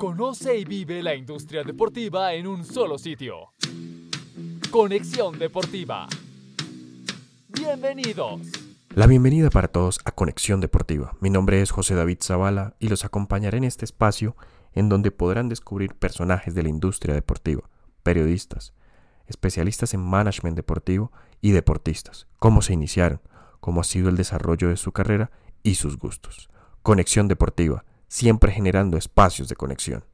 Conoce y vive la industria deportiva en un solo sitio. Conexión Deportiva. Bienvenidos. La bienvenida para todos a Conexión Deportiva. Mi nombre es José David Zavala y los acompañaré en este espacio en donde podrán descubrir personajes de la industria deportiva, periodistas, especialistas en management deportivo y deportistas, cómo se iniciaron, cómo ha sido el desarrollo de su carrera y sus gustos. Conexión Deportiva, siempre generando espacios de conexión.